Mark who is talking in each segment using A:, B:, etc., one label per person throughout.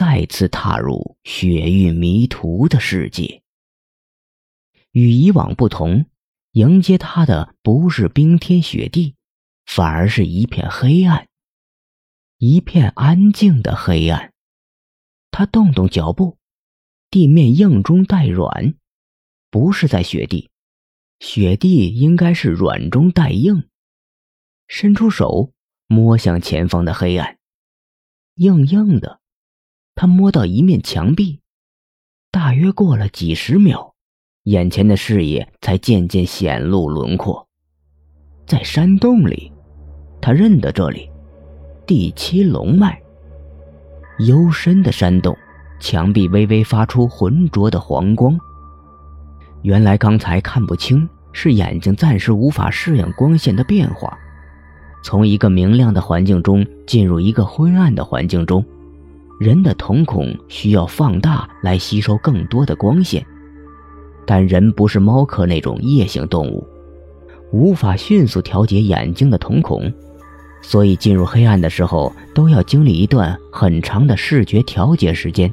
A: 再次踏入雪域迷途的世界。与以往不同，迎接他的不是冰天雪地，反而是一片黑暗，一片安静的黑暗。他动动脚步，地面硬中带软，不是在雪地，雪地应该是软中带硬。伸出手摸向前方的黑暗，硬硬的。他摸到一面墙壁，大约过了几十秒，眼前的视野才渐渐显露轮廓。在山洞里，他认得这里，第七龙脉。幽深的山洞，墙壁微微发出浑浊的黄光。原来刚才看不清，是眼睛暂时无法适应光线的变化，从一个明亮的环境中进入一个昏暗的环境中。人的瞳孔需要放大来吸收更多的光线，但人不是猫科那种夜行动物，无法迅速调节眼睛的瞳孔，所以进入黑暗的时候都要经历一段很长的视觉调节时间。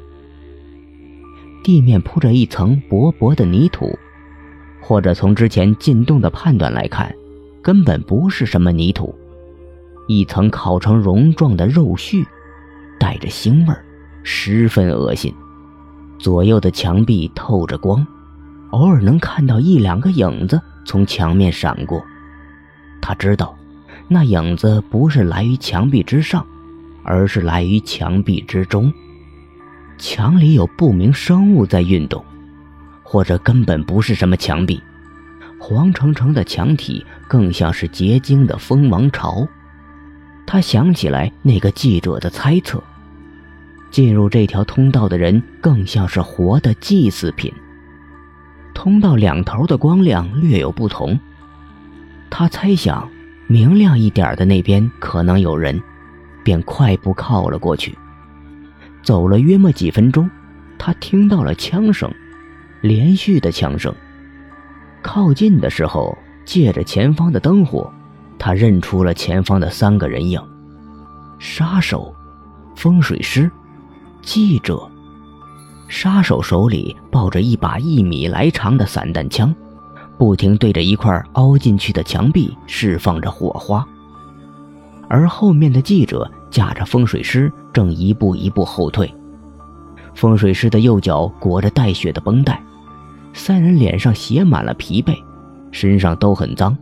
A: 地面铺着一层薄薄的泥土，或者从之前进洞的判断来看，根本不是什么泥土，一层烤成蓉状的肉絮。带着腥味儿，十分恶心。左右的墙壁透着光，偶尔能看到一两个影子从墙面闪过。他知道，那影子不是来于墙壁之上，而是来于墙壁之中。墙里有不明生物在运动，或者根本不是什么墙壁，黄澄澄的墙体更像是结晶的蜂王巢。他想起来那个记者的猜测，进入这条通道的人更像是活的祭祀品。通道两头的光亮略有不同，他猜想明亮一点的那边可能有人，便快步靠了过去。走了约莫几分钟，他听到了枪声，连续的枪声。靠近的时候，借着前方的灯火。他认出了前方的三个人影：杀手、风水师、记者。杀手手里抱着一把一米来长的散弹枪，不停对着一块凹进去的墙壁释放着火花。而后面的记者架着风水师，正一步一步后退。风水师的右脚裹着带血的绷带，三人脸上写满了疲惫，身上都很脏。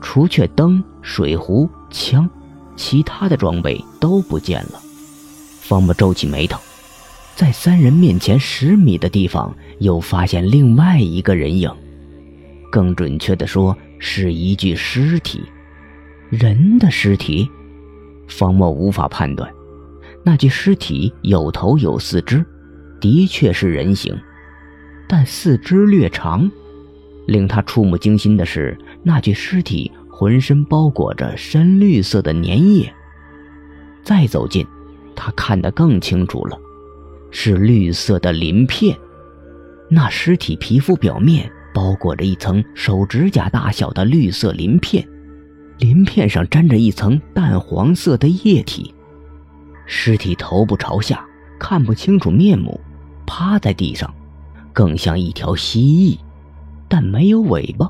A: 除却灯、水壶、枪，其他的装备都不见了。方木皱起眉头，在三人面前十米的地方，又发现另外一个人影。更准确的说，是一具尸体，人的尸体。方墨无法判断，那具尸体有头有四肢，的确是人形，但四肢略长。令他触目惊心的是，那具尸体浑身包裹着深绿色的粘液。再走近，他看得更清楚了，是绿色的鳞片。那尸体皮肤表面包裹着一层手指甲大小的绿色鳞片，鳞片上沾着一层淡黄色的液体。尸体头部朝下，看不清楚面目，趴在地上，更像一条蜥蜴。但没有尾巴。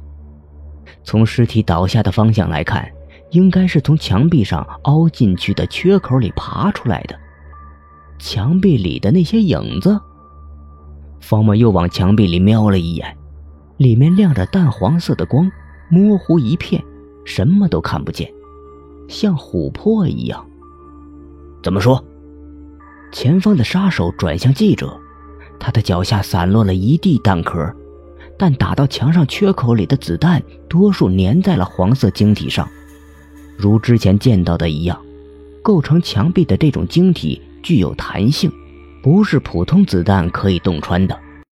A: 从尸体倒下的方向来看，应该是从墙壁上凹进去的缺口里爬出来的。墙壁里的那些影子，方墨又往墙壁里瞄了一眼，里面亮着淡黄色的光，模糊一片，什么都看不见，像琥珀一样。怎么说？前方的杀手转向记者，他的脚下散落了一地弹壳。但打到墙上缺口里的子弹，多数粘在了黄色晶体上，如之前见到的一样，构成墙壁的这种晶体具有弹性，不是普通子弹可以洞穿的。